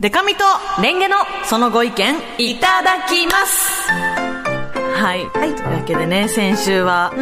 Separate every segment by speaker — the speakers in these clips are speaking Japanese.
Speaker 1: デカミと
Speaker 2: レンゲの
Speaker 1: そのご意見
Speaker 2: いただきます。
Speaker 1: はい、というわけでね先週は、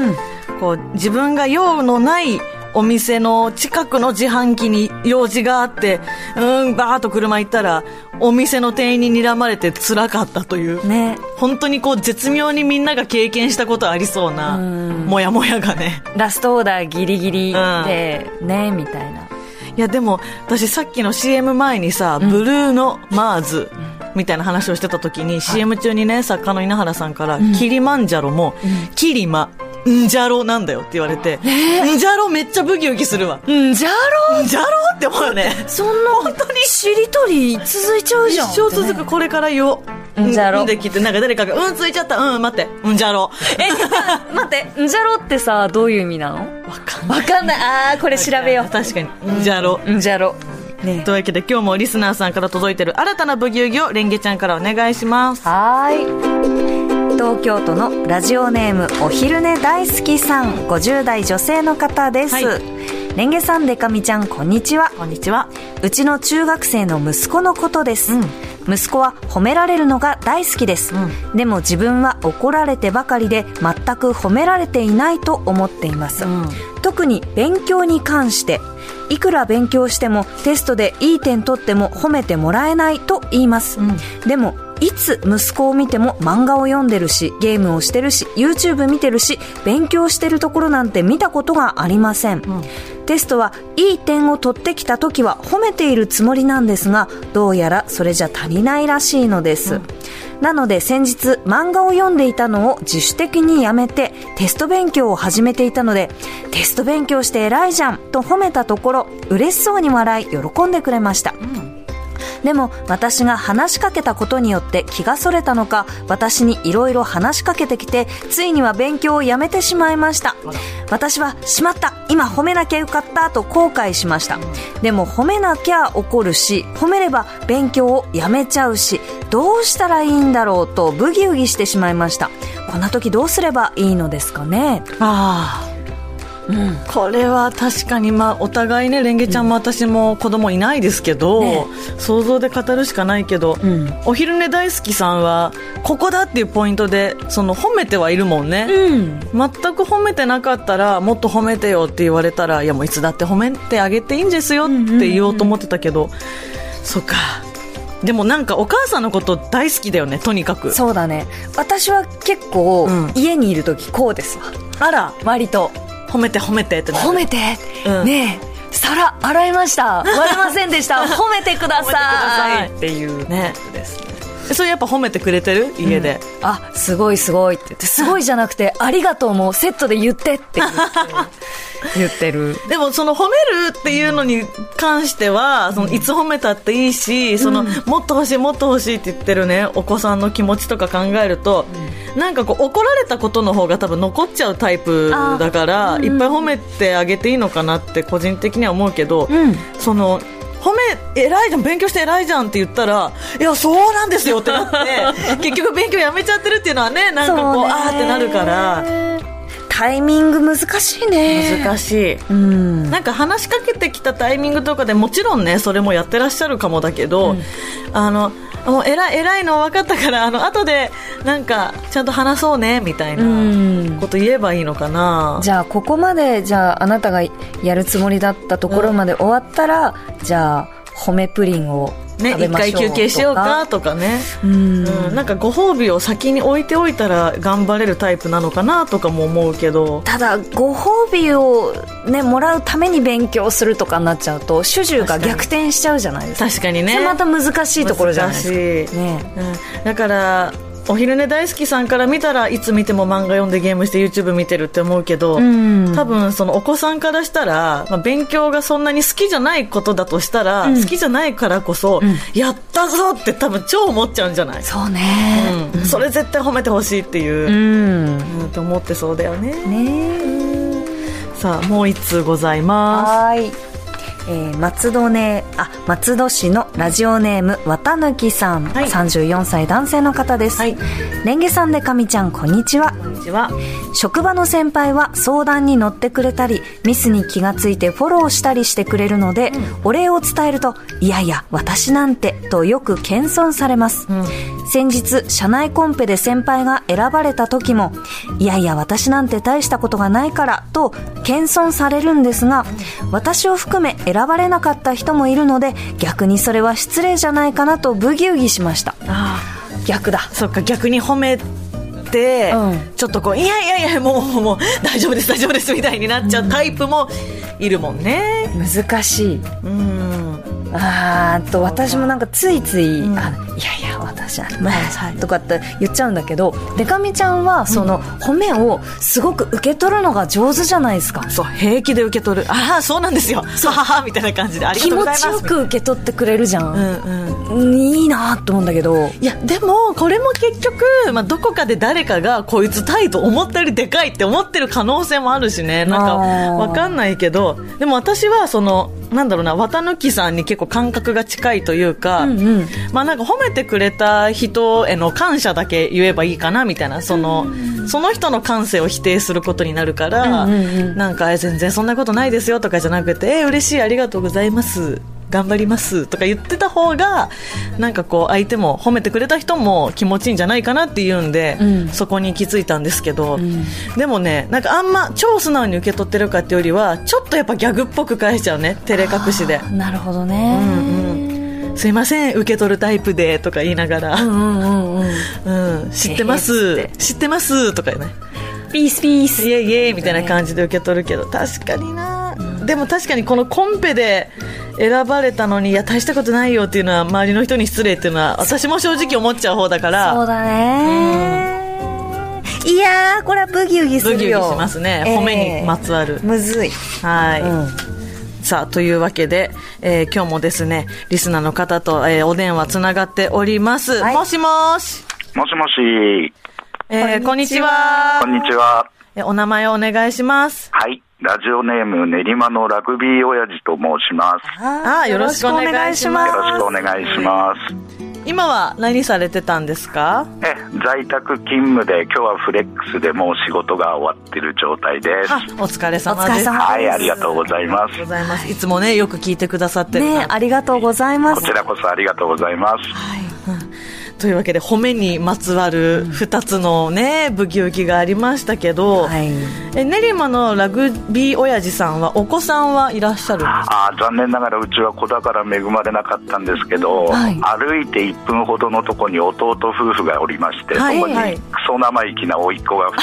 Speaker 1: こう自分が用のないお店の近くの自販機に用事があってうんバーッと車行ったらお店の店員に睨まれて辛かったという、
Speaker 2: ね。
Speaker 1: 本当にこう絶妙にみんなが経験したことありそうなモヤモヤがね。
Speaker 2: ラストオーダーギリギリで、ねみたいない
Speaker 1: やでも私さっきの CM 前にさ、ブルーのマーズみたいな話をしてた時に、CM 中にね作家の稲原さんから、キリマンジャロも、キリマンジャロなんだよって言われて、ンジャロめっちゃブギウギするわ。
Speaker 2: んじゃろ？
Speaker 1: ンジャロって思うよね。
Speaker 2: そんな本当に。しりとり続いちゃうじゃん。
Speaker 1: 一生続くこれから言おう。
Speaker 2: んじゃろ
Speaker 1: うんできて、なんか誰かが、うん、ついちゃった、うん、待って、うんじゃろ。
Speaker 2: え待ってうんじゃろってさどういう意味なの
Speaker 1: わかんない。
Speaker 2: わかんないあーこれ調べよう
Speaker 1: 確かに、うんじゃろ。
Speaker 2: うんじゃろね
Speaker 1: というわけで今日もリスナーさんから届いてる新たなブギウギをレンゲちゃんからお願いします。
Speaker 2: はい東京都のラジオネームお昼寝大好きさん50代女性の方です、
Speaker 1: はい。
Speaker 2: レンゲさんデカミちゃんこんにちは。
Speaker 1: こんにちは。
Speaker 2: うちの中学生の息子のことです、息子は褒められるのが大好きです、でも自分は怒られてばかりで全く褒められていないと思っています、
Speaker 1: ん。
Speaker 2: 特に勉強に関していくら勉強してもテストでいい点取っても褒めてもらえないと言います、でもいつ息子を見ても漫画を読んでるしゲームをしてるし YouTube 見てるし勉強してるところなんて見たことがありません、テストはいい点を取ってきた時は褒めているつもりなんですがどうやらそれじゃ足りないらしいのです、なので先日漫画を読んでいたのを自主的にやめてテスト勉強を始めていたのでテスト勉強して偉いじゃんと褒めたところ嬉しそうに笑い喜んでくれました、でも私が話しかけたことによって気がそれたのか私にいろいろ話しかけてきてついには勉強をやめてしまいました。私はしまった今褒めなきゃよかったと後悔しました。でも褒めなきゃ怒るし褒めれば勉強をやめちゃうしどうしたらいいんだろうとブギウギしてしまいました。こんな時どうすればいいのですかね。
Speaker 1: ああ。これは確かに、まあ、お互いね、レンゲちゃんも私も子供いないですけど、
Speaker 2: ね。
Speaker 1: 想像で語るしかないけど、
Speaker 2: ん。
Speaker 1: お昼寝大好きさんは、ここだっていうポイントで、その褒めてはいるもんね。
Speaker 2: うん。
Speaker 1: 全く褒めてなかったら、もっと褒めてよって言われたら、いやもういつだって褒めてあげていいんですよって言おうと思ってたけど、そっか。でもなんかお母さんのこと大好きだよね、とにかく。
Speaker 2: そうだね。私は結構、
Speaker 1: うん。
Speaker 2: 家にいる時こうですわ。
Speaker 1: あら、
Speaker 2: 割と
Speaker 1: 褒めて褒めてって
Speaker 2: 褒めて、
Speaker 1: うん。
Speaker 2: ねえ。皿洗いました。割れませんでした。褒めてくだ
Speaker 1: さい。
Speaker 2: っていう
Speaker 1: ね。
Speaker 2: ですね
Speaker 1: それやっぱ褒めてくれてる？家で。
Speaker 2: あすごいすごいって言ってすごいじゃなくて ありがとうもセットで言ってって 言ってる。
Speaker 1: でもその褒めるっていうのに関しては、そのいつ褒めたっていいし、そのもっと欲しいもっと欲しいって言ってるね、お子さんの気持ちとか考えると、なんかこう怒られたことの方が多分残っちゃうタイプだから、いっぱい褒めてあげていいのかなって個人的には思うけど、
Speaker 2: ん。
Speaker 1: その、褒め、偉いじゃん、勉強して偉いじゃんって言ったら、いや、そうなんですよってなって、結局勉強やめちゃってるっていうのはね、なんかこう、
Speaker 2: そうね
Speaker 1: あーってなるから、
Speaker 2: タイミング難しいね。
Speaker 1: 難しい。
Speaker 2: うん。
Speaker 1: なんか話しかけてきたタイミングとかでもちろんねそれもやってらっしゃるかもだけど、あのもう偉い偉いの分かったからあの後でなんかちゃんと話そうねみたい
Speaker 2: うん。
Speaker 1: なこと言えばいいのかな、
Speaker 2: じゃあここまでじゃああなたがやるつもりだったところまで終わったら、じゃあ褒めプリンを
Speaker 1: ね一回休憩しようかとかね、
Speaker 2: うん。
Speaker 1: うん、なんかご褒美を先に置いておいたら頑張れるタイプなのかなとかも思うけど。
Speaker 2: ただご褒美をねもらうために勉強するとかになっちゃうと主従が逆転しちゃうじゃないですか。
Speaker 1: 確かにね。
Speaker 2: また難しいところじゃないですか。
Speaker 1: 難しい。
Speaker 2: ね。
Speaker 1: うん、だからお昼寝大好きさんから見たらいつ見ても漫画読んでゲームして YouTube 見てるって思うけど、
Speaker 2: ん。
Speaker 1: 多分そのお子さんからしたら、まあ、勉強がそんなに好きじゃないことだとしたら、好きじゃないからこそ、やったぞって多分超思っちゃうんじゃない、
Speaker 2: そうね。
Speaker 1: うん、それ絶対褒めてほしいっていうう、
Speaker 2: ん。
Speaker 1: うん、と思ってそうだよね。
Speaker 2: ね
Speaker 1: さあもう一通ございま
Speaker 2: はーいえー松戸ねあ松戸市のラジオネーム綿貫さん、
Speaker 1: はい。
Speaker 2: 34歳男性の方です、
Speaker 1: はい。
Speaker 2: レンゲさんでかみちゃんこんにちは。
Speaker 1: こんにちは。
Speaker 2: 職場の先輩は相談に乗ってくれたりミスに気がついてフォローしたりしてくれるので、お礼を伝えると「いやいや私なんて」とよく謙遜されます、先日社内コンペで先輩が選ばれた時も「いやいや私なんて大したことがないから」と謙遜されるんですが私を含め選ばれなかった人もいるので逆にそれは失礼じゃないかなとブギウギしました。
Speaker 1: あ
Speaker 2: 逆だ。
Speaker 1: あそっか逆に褒めて、
Speaker 2: うん。
Speaker 1: ちょっとこういやいやいやもうもう大丈夫です大丈夫ですみたいになっちゃうタイプもいるもんね。
Speaker 2: 難しい。
Speaker 1: うん
Speaker 2: あと私もなんかついつい、
Speaker 1: うん。
Speaker 2: あいやいや私は、
Speaker 1: はい。はい
Speaker 2: とかって言っちゃうんだけどでかみちゃんはその褒めをすごく受け取るのが上手じゃないですか。
Speaker 1: そう平気で受け取る。ああそうなんですよ。はははみたいな感じでありが
Speaker 2: 気
Speaker 1: とうございます。
Speaker 2: 持ちよく受け取ってくれるじゃ、
Speaker 1: うん。んうん
Speaker 2: うん。いいなと思うんだけど。
Speaker 1: いやでもこれも結局、まあ、どこかで誰かがこいつタイと思ったよりでかいって思ってる可能性もあるしね。なんかわかんないけどでも私はそのなんだろうな綿貫さんに結構感覚が近いというか、
Speaker 2: うんうん。
Speaker 1: まあなんか褒めてくれた人への感謝だけ言えばいいかなみたいなそのその人の感性を否定することになるから、
Speaker 2: うんうんうん。
Speaker 1: なんかえ全然そんなことないですよとかじゃなくてえ嬉しいありがとうございます頑張りますとか言ってた方がなんかこう相手も褒めてくれた人も気持ちいいんじゃないかなっていうんで、
Speaker 2: うん。
Speaker 1: そこに気づいたんですけど、
Speaker 2: ん。
Speaker 1: でもねなんかあんま超素直に受け取ってるかっていうよりはちょっとやっぱギャグっぽく返しちゃうね照れ隠しで。
Speaker 2: なるほどね。
Speaker 1: うんすいません受け取るタイプでとか言いながら、
Speaker 2: うんうんうんうん。
Speaker 1: うん、知ってます。
Speaker 2: つ
Speaker 1: 知ってます。とかね。
Speaker 2: ピースピース。
Speaker 1: イエイイエイみたいな感じで受け取るけど確かにな、でも確かにこのコンペで選ばれたのにいや大したことないよっていうのは周りの人に失礼っていうのは私も正直思っちゃう方だから。
Speaker 2: そうだね。いやーこれはブギウギす
Speaker 1: ブギウ
Speaker 2: るよ
Speaker 1: ギしますね、
Speaker 2: えー
Speaker 1: 褒めにまつわる。
Speaker 2: むずい。
Speaker 1: はい、
Speaker 2: うん。
Speaker 1: さあというわけで、えー今日もですねリスナーの方と、えーお電話つながっております、
Speaker 2: はい。
Speaker 1: もしもし、
Speaker 3: もしもし、
Speaker 1: えーこんにち
Speaker 2: は。
Speaker 1: は
Speaker 3: こんにちは。
Speaker 1: えお名前をお願いします。
Speaker 3: はい。ラジオネーム練馬のラグビー親父と申します。
Speaker 1: あーよろしくお願いします
Speaker 3: よろしくお願いします。
Speaker 1: 今は何されてたんですか？
Speaker 3: え、在宅勤務で今日はフレックスでもう仕事が終わってる状態です。
Speaker 1: あお疲れ様です
Speaker 3: はい、ありがとうございま
Speaker 1: ありがとうございますいつもねよく聞いてくださってる
Speaker 2: ねありがとうございます
Speaker 3: す。こちらこそありがとうございます。
Speaker 1: というわけで褒めにまつわる2つのねブギウギがありましたけど、
Speaker 2: はい。
Speaker 1: え練馬のラグビー親父さんはお子さんはいらっしゃるんですか？
Speaker 3: あー残念ながらうちは子宝恵まれなかったんですけど、
Speaker 2: はい。
Speaker 3: 歩いて1分ほどのとこに弟夫婦がおりまして、
Speaker 1: はい
Speaker 3: そこに
Speaker 1: はい。
Speaker 3: クソ生意気な甥っ子が2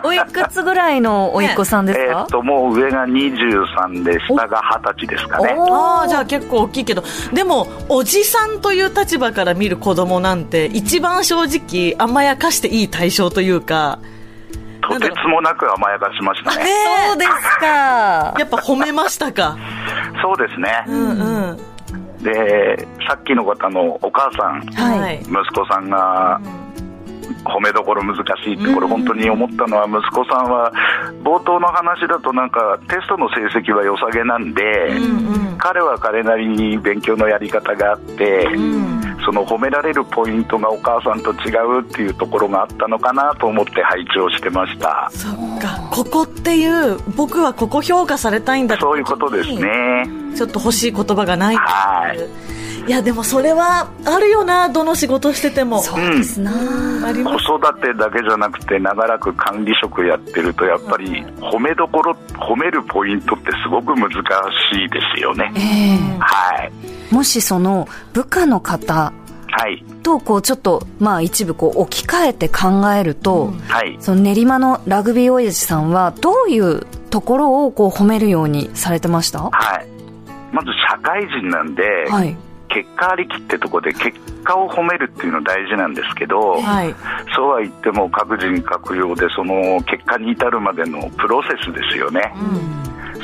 Speaker 3: 人。
Speaker 2: おいくつぐらいのおいっ子さんですか？
Speaker 3: えーっと、もう上が23で、下が20歳ですかね。
Speaker 2: お
Speaker 1: ああじゃあ結構大きいけど。でもおじさんという立場から見る子供なんて一番正直甘やかしていい対象というか
Speaker 3: とてつもなく甘やかしましたね。
Speaker 2: そうですか。
Speaker 1: やっぱ褒めましたか。
Speaker 3: そうですね。
Speaker 1: うんうん。
Speaker 3: で、さっきの方のお母さん、
Speaker 1: はい。
Speaker 3: 息子さんが、褒めどころ難しいって、これ本当に思ったのは、息子さんは、冒頭の話だとなんか、テストの成績は良さげなんで、彼は彼なりに勉強のやり方があって、その褒められるポイントがお母さんと違うっていうところがあったのかなと思って配置をしてました。
Speaker 1: そっか。ここっていう僕はここ評価されたいんだって
Speaker 3: そういうことですね。
Speaker 1: ちょっと欲しい言葉がない
Speaker 3: はい
Speaker 1: いやでもそれはあるよなどの仕事してても。
Speaker 2: そうですな。
Speaker 1: あります
Speaker 3: 子育てだけじゃなくて長らく管理職やってるとやっぱり褒めどころ褒めるポイントってすごく難しいですよね。
Speaker 2: ええ。
Speaker 3: はい。
Speaker 2: もしその部下の方
Speaker 3: はい。
Speaker 2: とこうちょっとまあ一部こう置き換えて考えると、
Speaker 3: はい。
Speaker 2: その練馬のラグビー親父さんはどういうところをこう褒めるようにされてました？
Speaker 3: はい。まず社会人なんで、
Speaker 2: はい
Speaker 3: 結果ありきってとこで結果を褒めるっていうの大事なんですけど、
Speaker 1: はい。
Speaker 3: そうは言っても各人各様でその結果に至るまでのプロセスですよね、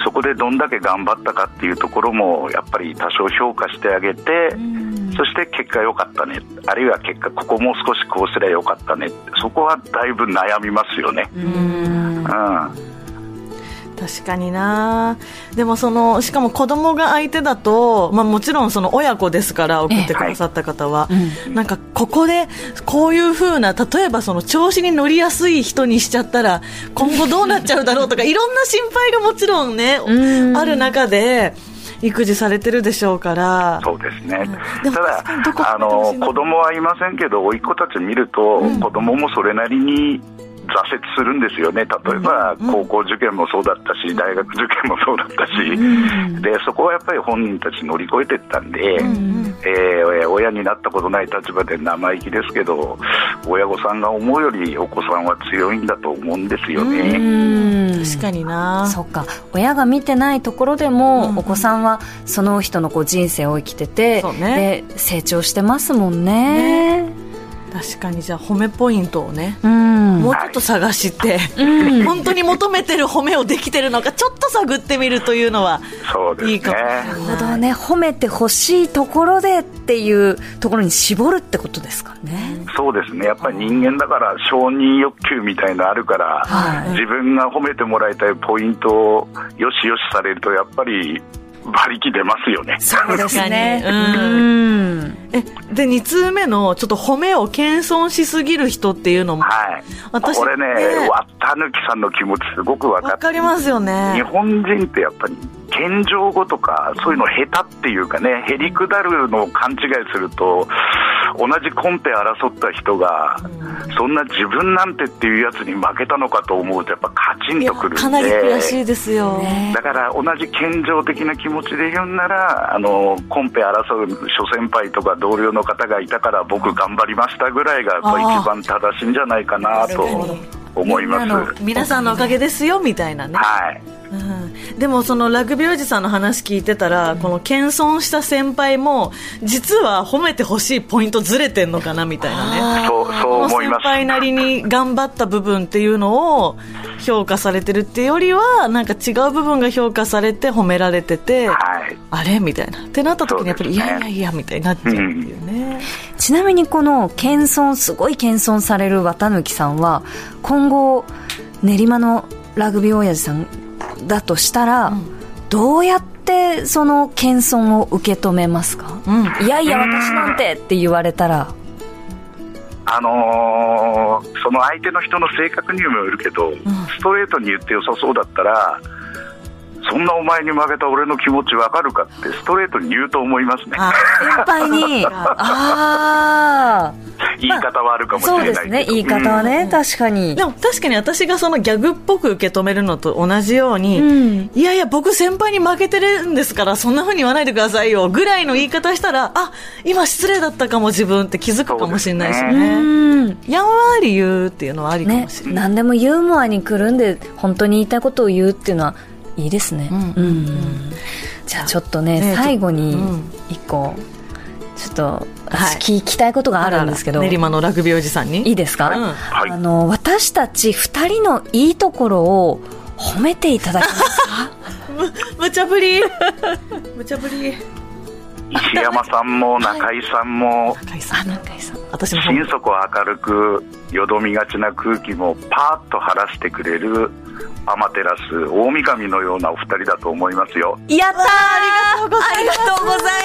Speaker 3: そこでどんだけ頑張ったかっていうところもやっぱり多少評価してあげて、そして結果良かったね。あるいは結果ここもう少しこうすりゃよかったね。そこはだいぶ悩みますよね、うん
Speaker 1: 確確かにな。でもそのしかも子供が相手だと、まあ、もちろんその親子ですから送ってくださった方は、ええはい、なんかここでこういうふうな例えばその調子に乗りやすい人にしちゃったら今後どうなっちゃうだろうとか いろんな心配がもちろんねある中で。育児されてるでしょうから。
Speaker 3: そうですね、ただあの子供はいませんけど甥っ子たち見ると、うん、子供もそれなりに挫折するんですよね、例えば高校受験もそうだったし、大学受験もそうだったし、でそこはやっぱり本人たち乗り越えていったんで、えー、親になったことない立場で生意気ですけど、親御さんが思うよりお子さんは強いんだと思うんですよね。
Speaker 1: 確かにな。
Speaker 2: そっか。親が見てないところでも、お子さんはその人のこう人生を生きてて、ね、で成長してますもんね。ね
Speaker 1: 確かにじゃあ褒めポイントをね、うん、もうちょっと探して、うん、本当に求めてる褒めをできてるのかちょっと探ってみるというのは
Speaker 3: そういいかもな
Speaker 2: るほどね。褒めてほしいところでっていうところに絞るってことですかね。
Speaker 3: そうですね。やっぱり人間だから承認欲求みたいのあるから、はい、自分が褒めてもらいたいポイントをよしよしされるとやっぱり馬力出ますよね。
Speaker 2: そうですね。う
Speaker 1: ん。え、で、2通目の、ちょっと褒めを謙遜しすぎる人っていうのも。
Speaker 3: はい。私これね、ねわったぬきさんの気持ちすごく分かって。
Speaker 1: わかりますよね。
Speaker 3: 日本人ってやっぱり、謙譲語とか、そういうの下手っていうかね、へりくだるのを勘違いすると、同じコンペ争った人が、そんな自分なんてっていうやつに負けたのかと思うと、やっぱカチンとくるんで、
Speaker 1: かなり悔しいですよ、
Speaker 3: だから同じ謙譲的な気持ちで言うんなら、あのコンペ争う諸先輩とか同僚の方がいたから、僕、頑張りましたぐらいが一番正しいんじゃないかなと思います。
Speaker 1: 皆さんのおかげですよみたいなね。
Speaker 3: はい。
Speaker 1: うん、でもそのラグビーおじさんの話聞いてたら、この謙遜した先輩も実は褒めてほしいポイントずれてんのかなみたいな
Speaker 3: ね。そうそう思います。
Speaker 1: 先輩なりに頑張った部分っていうのを評価されてるっていうよりはなんか違う部分が評価されて褒められてて、はい、あれ？みたいな。ってなった時にやっぱり、ね、いやいやいやみたいになっちゃうっていうね、
Speaker 2: うん、ちなみにこの謙遜すごい謙遜される綿貫さんは今後練馬のラグビー親父さんだとしたら、うん、どうやってその謙遜を受け止めますか、うん、いやいや私なんてって言われたら。
Speaker 3: あのー、その相手の人の性格にもよるけど、うん、ストレートに言ってよさそうだったらそんなお前に負けた俺の気持ち分かるかってストレートに言うと思いますね。
Speaker 2: 先輩に。あ
Speaker 3: あ言い方はあるかもしれない、
Speaker 2: そうですね。言い方はね、うん、確かに。
Speaker 1: でも確かに私がそのギャグっぽく受け止めるのと同じように、うん、いやいや僕先輩に負けてるんですからそんなふうに言わないでくださいよぐらいの言い方したらあ今失礼だったかも自分って気づくかもしれないしね、ね、やんわり言うっていうのはありかもしれない、ね、
Speaker 2: 何でもユーモアにくるんで本当に言いたいことを言うっていうのはいいですね、うん、うん、じゃあちょっとね、ね最後に一個、ちょっと私聞きたいことがあるんですけど、
Speaker 1: 練馬のラグビーおじさんに？
Speaker 2: いいですか、うん、あの私たち2人のいいところを褒めていただけますか？
Speaker 1: む無茶ぶり。無茶ぶり
Speaker 3: 石山さんも中井さんも
Speaker 1: 中井さん。中井さん。
Speaker 3: 私も。心底明るくよどみがちな空気もパーッと晴らしてくれるアマテラス大神のようなお二人だと思いますよ。
Speaker 2: やったー！
Speaker 1: ありがとうございます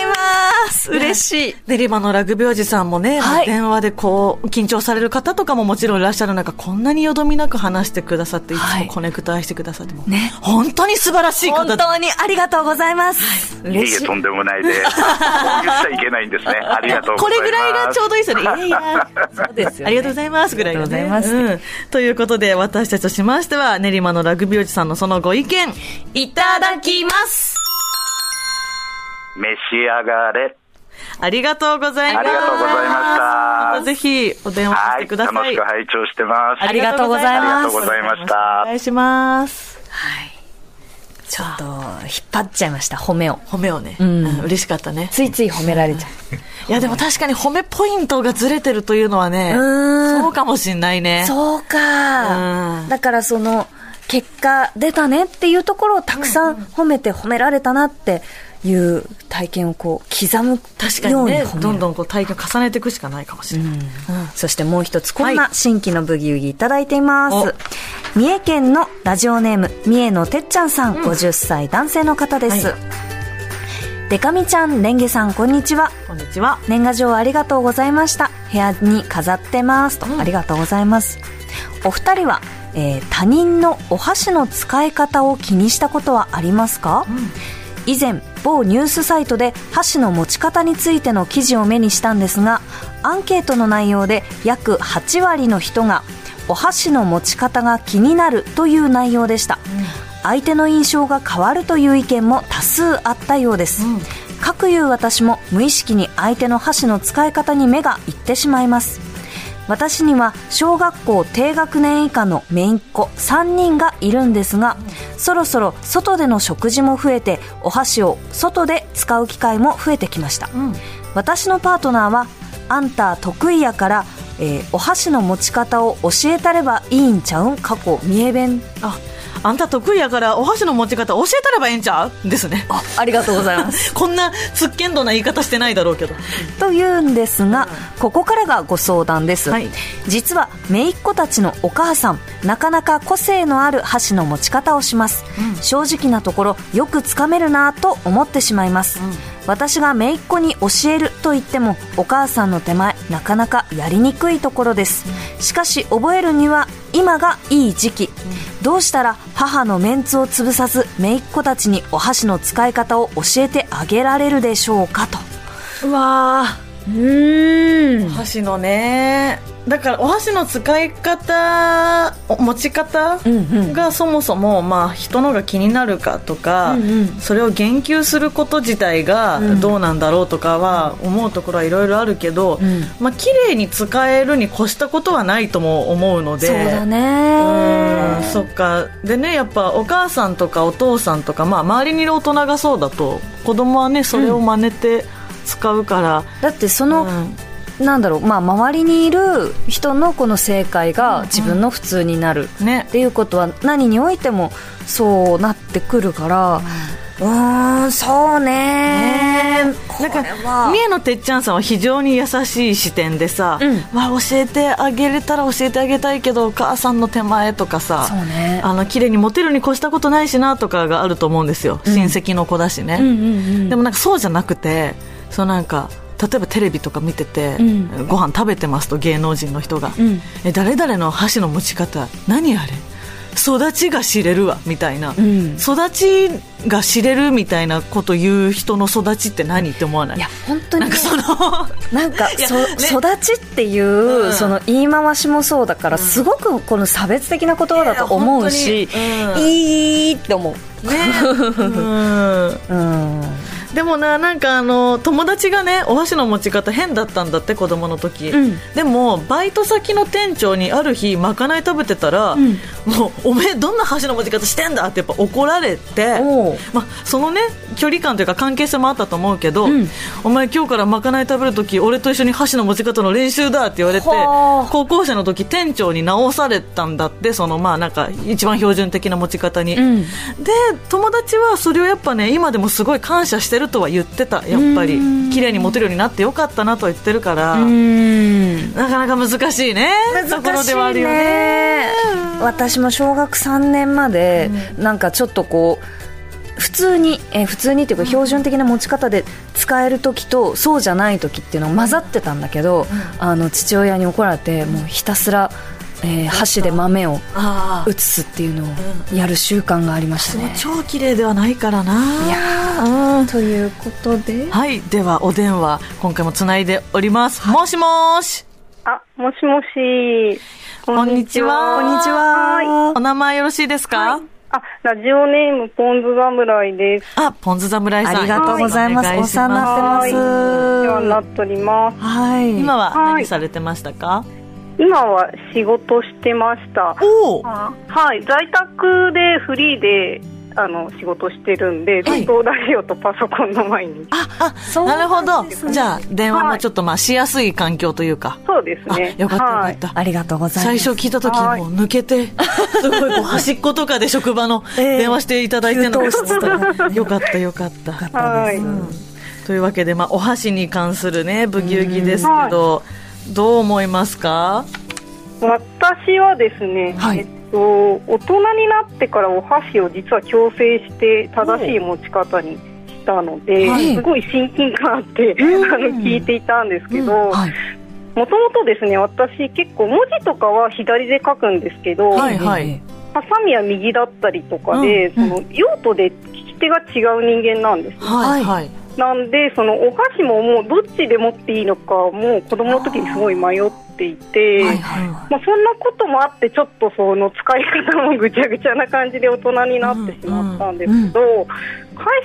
Speaker 1: 嬉しい。練馬のラグビーおじさんもね、はい、電話でこう緊張される方とかももちろんいらっしゃる中こんなによどみなく話してくださっていつもコネクト愛してくださっても、ね、本当に素晴らしい方
Speaker 2: 本当にありがとうございます、
Speaker 3: はい、い。えいえとんでもないで。こう言っちゃいけないんですね。ありがとうございます。これぐらい
Speaker 1: がちょうどいいですよね。いやいや。そうですよ、ね、ありがとうございます。ぐらいがね、うん、ということで私たちとしましては練馬のラグビーおじさんのそのご意見、いただきます
Speaker 3: 召し上がれ。
Speaker 1: ありがとうございます。あ
Speaker 3: りがとうございました。ま
Speaker 1: たぜひお電話してください。
Speaker 3: はい、楽しく拝聴してます。
Speaker 2: ありがとうございます。あり
Speaker 3: がとうございました。
Speaker 1: お願いします。
Speaker 2: はい。ちょっと引っ張っちゃいました褒めを
Speaker 1: 褒めをね、うん、嬉しかったね
Speaker 2: ついつい褒められちゃう
Speaker 1: いやでも確かに褒めポイントがずれてるというのはねそうかもしんないね
Speaker 2: そうかだからその結果出たねっていうところをたくさん褒めて褒められたなっていう体験をこう刻む
Speaker 1: 確かにねどんどんこう体験を重ねていくしかないかもしれない、うん。うん、
Speaker 2: そしてもう一つこんな新規のブギウギいただいています、はい、三重県のラジオネーム三重のてっちゃんさん、うん、50歳男性の方です、はい。デカミちゃん、レンゲさん、こんにちは。
Speaker 1: こんにちは。
Speaker 2: 年賀状ありがとうございました。部屋に飾ってますと、うん、ありがとうございます。お二人は、えー、他人のお箸の使い方を気にしたことはありますか、うん、以前某ニュースサイトで箸の持ち方についての記事を目にしたんですがアンケートの内容で約8割の人がお箸の持ち方が気になるという内容でした、うん、相手の印象が変わるという意見も多数あったようです、うん、かくいう私も無意識に相手の箸の使い方に目がいってしまいます私には小学校低学年以下の姪っ子3人がいるんですがそろそろ外での食事も増えてお箸を外で使う機会も増えてきました、うん、私のパートナーはあんた得意やからえー、お箸の持ち方を教えたればいいんちゃうん？過去三重弁。
Speaker 1: ああんた得意やからお箸の持ち方教えたればええんちゃう？ですね。
Speaker 2: あありがとうございます。
Speaker 1: こんなつっけんどな言い方してないだろうけど。
Speaker 2: というんですが、ここからがご相談です、はい、実は姪っ子たちのお母さんなかなか個性のある箸の持ち方をします、うん、正直なところよくつかめるなと思ってしまいます、うん。私が姪っ子に教えると言ってもお母さんの手前なかなかやりにくいところです。しかし覚えるには今がいい時期。どうしたら母のメンツを潰さず姪っ子たちにお箸の使い方を教えてあげられるでしょうかと。
Speaker 1: うわうん。箸のね。だからお箸の使い方持ち方がそもそも、まあ、人のが気になるかとか、うんうん、それを言及すること自体がどうなんだろうとかは思うところはいろいろあるけど、うん、まあ綺麗に使えるに越したことはないとも思うので。
Speaker 2: そうだね。
Speaker 1: うんそっか。でねやっぱお母さんとかお父さんとか、まあ、周りにいる大人がそうだと子供はねそれを真似て使うから、
Speaker 2: だってその、うん。なんだろう、まあ、周りにいる人のこの正解が自分の普通になるっていうことは何においてもそうなってくるから、うん、そうね
Speaker 1: なんか三重のてっちゃんさんは非常に優しい視点でさ、うん、わ教えてあげれたら教えてあげたいけどお母さんの手前とかさそうね。あの綺麗にモテるに越したことないしなとかがあると思うんですよ、親戚の子だしね、うんうんうん、でもなんかそうじゃなくてそうなんか例えばテレビとか見てて、うん、ご飯食べてますと芸能人の人が、うん、え誰々の箸の持ち方何あれ？育ちが知れるわみたいな、うん、育ちが知れるみたいなこと言う人の育ちって何って思わない？いや
Speaker 2: 本当に、ね、なんかその なんかそ、ね、育ちっていう、うん、その言い回しもそうだから、すごくこの差別的な言葉だと思うし、いいって思う。ね。
Speaker 1: うんでもななんかあの友達がねお箸の持ち方変だったんだって子供の時、うん、でもバイト先の店長にある日まかない食べてたら、うん、もうおめえどんな箸の持ち方してんだってやっぱ怒られて、まあ、そのね距離感というか関係性もあったと思うけど、うん、お前今日からまかない食べる時俺と一緒に箸の持ち方の練習だって言われて高校生の時店長に直されたんだってそのまあなんか一番標準的な持ち方に、で友達はそれをやっぱね今でもすごい感謝してるとは言ってた。やっぱり綺麗に持てるようになってよかったなとは言ってるからなかなか難しいね。ところではあるよね。
Speaker 2: 私も小学3年まで、なんかちょっとこう普通に、えー、普通にっていうか標準的な持ち方で使える時とそうじゃない時っていうのを混ざってたんだけど、うん、あの父親に怒られてもうひたすらえー、箸で豆を移すっていうのをやる習慣がありましたね、
Speaker 1: 超綺麗ではないからな。い
Speaker 2: やということで。
Speaker 1: はい。ではお電話今回もつないでおります、はい、もしもし。
Speaker 4: あもしもし。
Speaker 1: こんにちは。
Speaker 2: こんにちは。
Speaker 1: お名前よろしいですか、はい。
Speaker 4: あ、ラジオネーム、ポンズ侍です。
Speaker 1: あ、ポンズ侍さん。
Speaker 2: ありがとうございます。お世話になってます。お
Speaker 4: 世話になっております。
Speaker 1: はい。今は何されてましたか、はい
Speaker 4: 今は仕事してました。
Speaker 1: お
Speaker 4: はい、在宅でフリーであの仕事してるんで、ずっとラジオとパソコンの前に。
Speaker 1: あ、なるほど。じゃあ、電話もちょっとまあしやすい環境というか。
Speaker 4: そうですね。
Speaker 1: よかったよかった。
Speaker 2: ありがとうございま
Speaker 1: す。最初聞いた時もう抜けて、すごいこう端っことかで職場の電話していただいてるのが、よかったよかった。はい。というわけで、まあ、お箸に関するね、ブギウギですけど、どう思いますか？
Speaker 4: 私はですね、はい、えっと、大人になってからお箸を実は矯正して正しい持ち方にしたので、はい、すごい親近感あって、あの聞いていたんですけど、もともとですね私結構文字とかは左で書くんですけど、はいはい、ハサミは右だったりとかで、うん、その用途で利き手が違う人間なんです、はい。はいなんでそのお箸ももうどっちで持っていいのかもう子供の時にすごい迷っていて、まあ、そんなこともあってちょっとその使い方もぐちゃぐちゃな感じで大人になってしまったんですけど、うんうん、会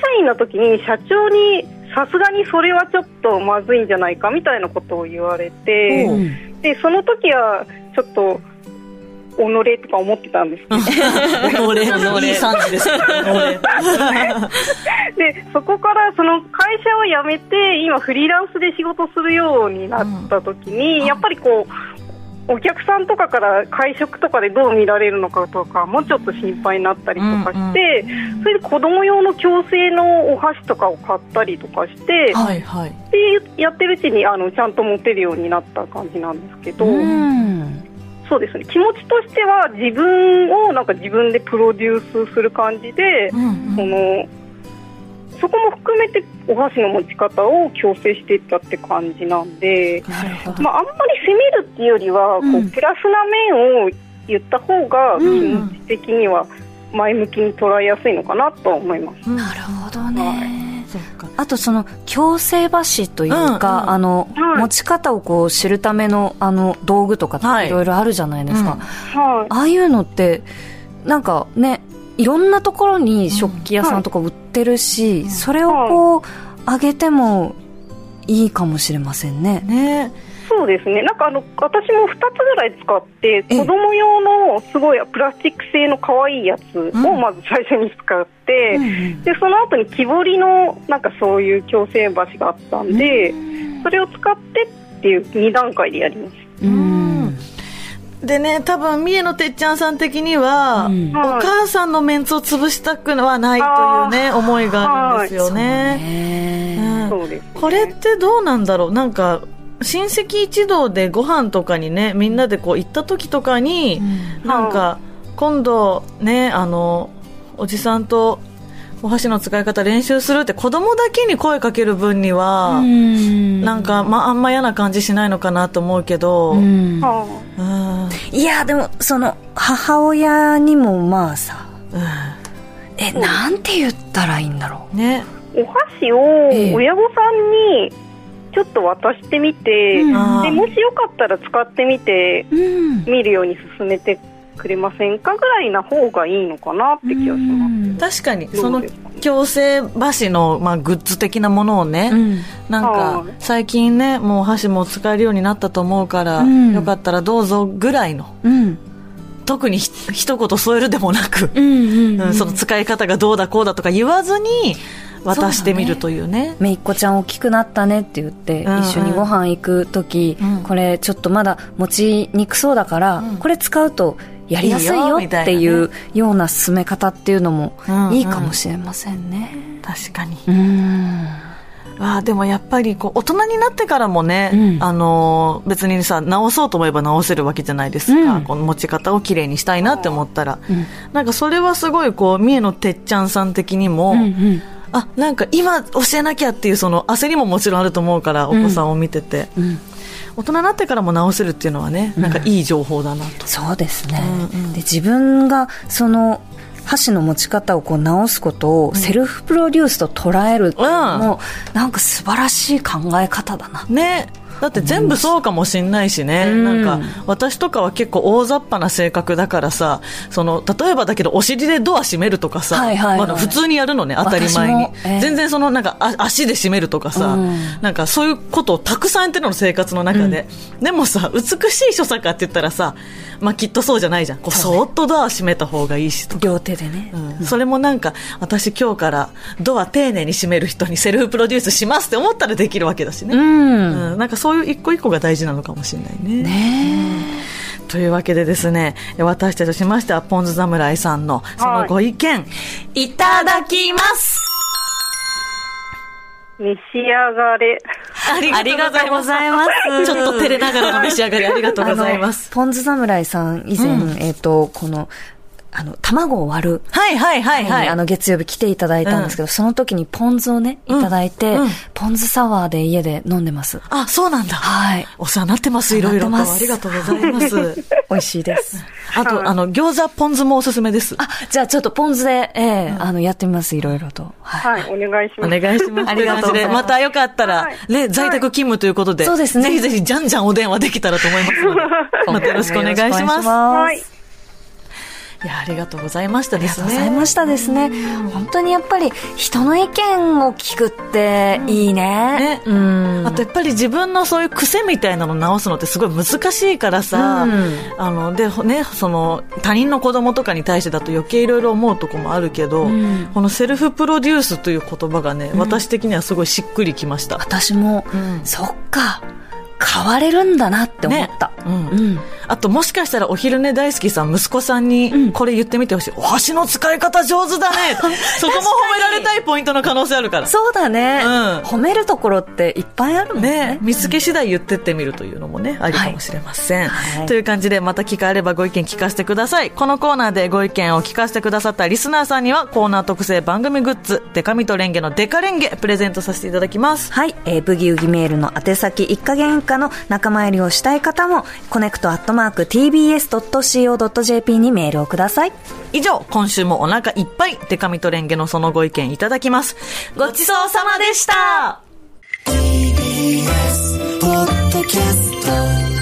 Speaker 4: 社員の時に社長にさすがにそれはちょっとまずいんじゃないかみたいなことを言われて、うん、でその時はちょっと己とか思ってたんですけど。己、
Speaker 1: 己、いい産地です。で、
Speaker 4: そこからその会社を辞めて、今フリーランスで仕事するようになった時に、うん、やっぱりこう、お客さんとかから会食とかでどう見られるのかとかもうちょっと心配になったりとかして、うんうん、それで子供用の矯正のお箸とかを買ったりとかして、はいはい、でやってるうちにあのちゃんと持てるようになった感じなんですけど、うん、そうですね。気持ちとしては自分をなんか自分でプロデュースする感じで、うんうん、そのそこも含めてお箸の持ち方を矯正していったって感じなんで、まあ、あんまり責めるっていうよりは、こうプラスな面を言った方が気持ち的には前向きに捉えやすいのかなと思います。
Speaker 2: なるほどね、はいあとその矯正箸というか、うんうん、あの、はい、持ち方をこう知るためのあの道具とかってい。ろいろあるじゃないですか、はい。うん、ああいうのってなんかねいろんなところに食器屋さんとか売ってるし、うん、それをこう、あげてもいいかもしれませんね。
Speaker 4: ねそうですね、なんかあの私も2つぐらい使って、子供用のすごいプラスチック製の可愛いやつをまず最初に使って、うん、でその後に木彫りのなんかそういう矯正箸があったんで、うん、それを使ってっていう2段階でやります。うん。
Speaker 1: でね、多分三重のてっちゃんさん的には、うん、お母さんのメンツを潰したくはないというね、思いがあるんですよね。これってどうなんだろう。なんか、親戚一同でご飯とかにねみんなでこう行った時とかに、うん、なんか今度ねあのおじさんとお箸の使い方練習するって子供だけに声かける分には、ん。なんか、まあ、あんま嫌な感じしないのかなと思うけど、うん、
Speaker 2: いやでもその母親にもまあさ、うん、えなんて言ったらいいんだろう。
Speaker 4: ね。お箸を親御さんにちょっと渡してみて、うん、でもしよかったら使ってみて、うん、見るように進めてくれませんかぐらいな方がいいのかなって気がしま
Speaker 1: す、確かにその矯正箸の、まあ、グッズ的なものをね、うん、なんか最近ねもう箸も使えるようになったと思うから、うん、よかったらどうぞぐらいの、うん、特にひ一言添えるでもなく、その使い方がどうだこうだとか言わずに渡してみるというね。
Speaker 2: めいっ子ちゃん大きくなったねって言って、うんうん、一緒にご飯行く時、うん、これちょっとまだ持ちにくそうだから、うん、これ使うとやりやすいよっていうような進め方っていうのもいいかもしれませんね、
Speaker 1: うんうん、確かに。うんあでもやっぱりこう大人になってからもね、うん、あの別にさ直そうと思えば直せるわけじゃないですか、うん、この持ち方をきれいにしたいなって思ったら、うん、なんかそれはすごいこう三重のてっちゃんさん的にも、うんうん。あなんか今教えなきゃっていうその焦りももちろんあると思うからお子さんを見てて、大人になってからも直せるっていうのはねなんかいい情報だなと、
Speaker 2: そうですね、うんうん、で自分がその箸の持ち方をこう直すことをセルフプロデュースと捉えるっていうのも、なんか素晴らしい考え方だな。
Speaker 1: ね。だって全部そうかもしんないしね、うん、なんか私とかは結構大雑把な性格だからさその例えばだけどお尻でドア閉めるとかさ、はいはいはい、ま、普通にやるのね当たり前に、えー、全然そのなんか足で閉めるとかさ、うん、なんかそういうことをたくさんやってるの生活の中で、うん、でもさ美しい所作って言ったらさまあきっとそうじゃないじゃん。こうそーっとドア閉めた方がいいしと。
Speaker 2: 両手でね、
Speaker 1: うん、それもなんか私今日からドア丁寧に閉める人にセルフプロデュースしますって思ったらできるわけだしね、うん、うん、なんかそういう一個一個が大事なのかもしれないね。ねというわけでですね私たちとしましてはポン酢侍さんのそのご意見、はい、いただきます
Speaker 4: 召し上がれ。
Speaker 1: ありがとうございます。ちょっと照れながらの召し上がりありがとうございます。
Speaker 2: ポン酢侍さん以前、うん、えっ、と、この、あの、卵を割る。
Speaker 1: はいはいはいはい。
Speaker 2: あの、月曜日来ていただいたんですけど、うん、その時にポン酢をね、いただいて、うん、ポン酢サワーで家で飲んでます。
Speaker 1: あ、そうなんだ。
Speaker 2: はい。
Speaker 1: お世話になってます、いろいろと。ありがとうございます。
Speaker 2: 美味しいです。
Speaker 1: あと、あの、餃子ポン酢もおすすめです。
Speaker 2: あ、じゃあちょっとポン酢で、ええー、あの、やってみます、いろいろと。
Speaker 4: はい。はい、お願いします。
Speaker 1: お願いします。ありがとうございます。またよかったら、ね、在宅勤務ということで、
Speaker 2: そうですね。
Speaker 1: ぜひぜひ、じゃんじゃんお電話できたらと思いますので、またよろしくお願いします。はい。いやありがとうございましたですね。ありがとうございましたですね。
Speaker 2: 本当にやっぱり人の意見を聞くっていいね。
Speaker 1: うん、ね、あとやっぱり自分のそういう癖みたいなの直すのってすごい難しいからさ、うん、あのでねその他人の子供とかに対してだと余計いろいろ思うとこもあるけど、うん、このセルフプロデュースという言葉がね、私的にはすごいしっくりきました。
Speaker 2: 私も、そっか。変われるんだなって思った、ね、うん、
Speaker 1: うん、あともしかしたらお昼寝大好きさん息子さんにこれ言ってみてほしい、うん、お箸の使い方上手だね。そこも褒められたいポイントの可能性あるから。
Speaker 2: そうだね、うん、褒めるところっていっぱいあるもんね。ね。
Speaker 1: 見つけ次第言ってってみるというのもねありかもしれません、はい、という感じでまた機会あればご意見聞かせてください。このコーナーでご意見を聞かせてくださったリスナーさんにはコーナー特製番組グッズデカミとレンゲのデカレンゲプレゼントさせていただきます。
Speaker 2: はい、えー、ブギウギメールの宛先一加減以下の仲間入りをしたい方も connect アットマーク tbs.co.jp にメールをください。
Speaker 1: 以上、今週もお腹いっぱい、デカミとレンゲのそのご意見いただきます。ごちそうさまでした TBS ポッドキャスト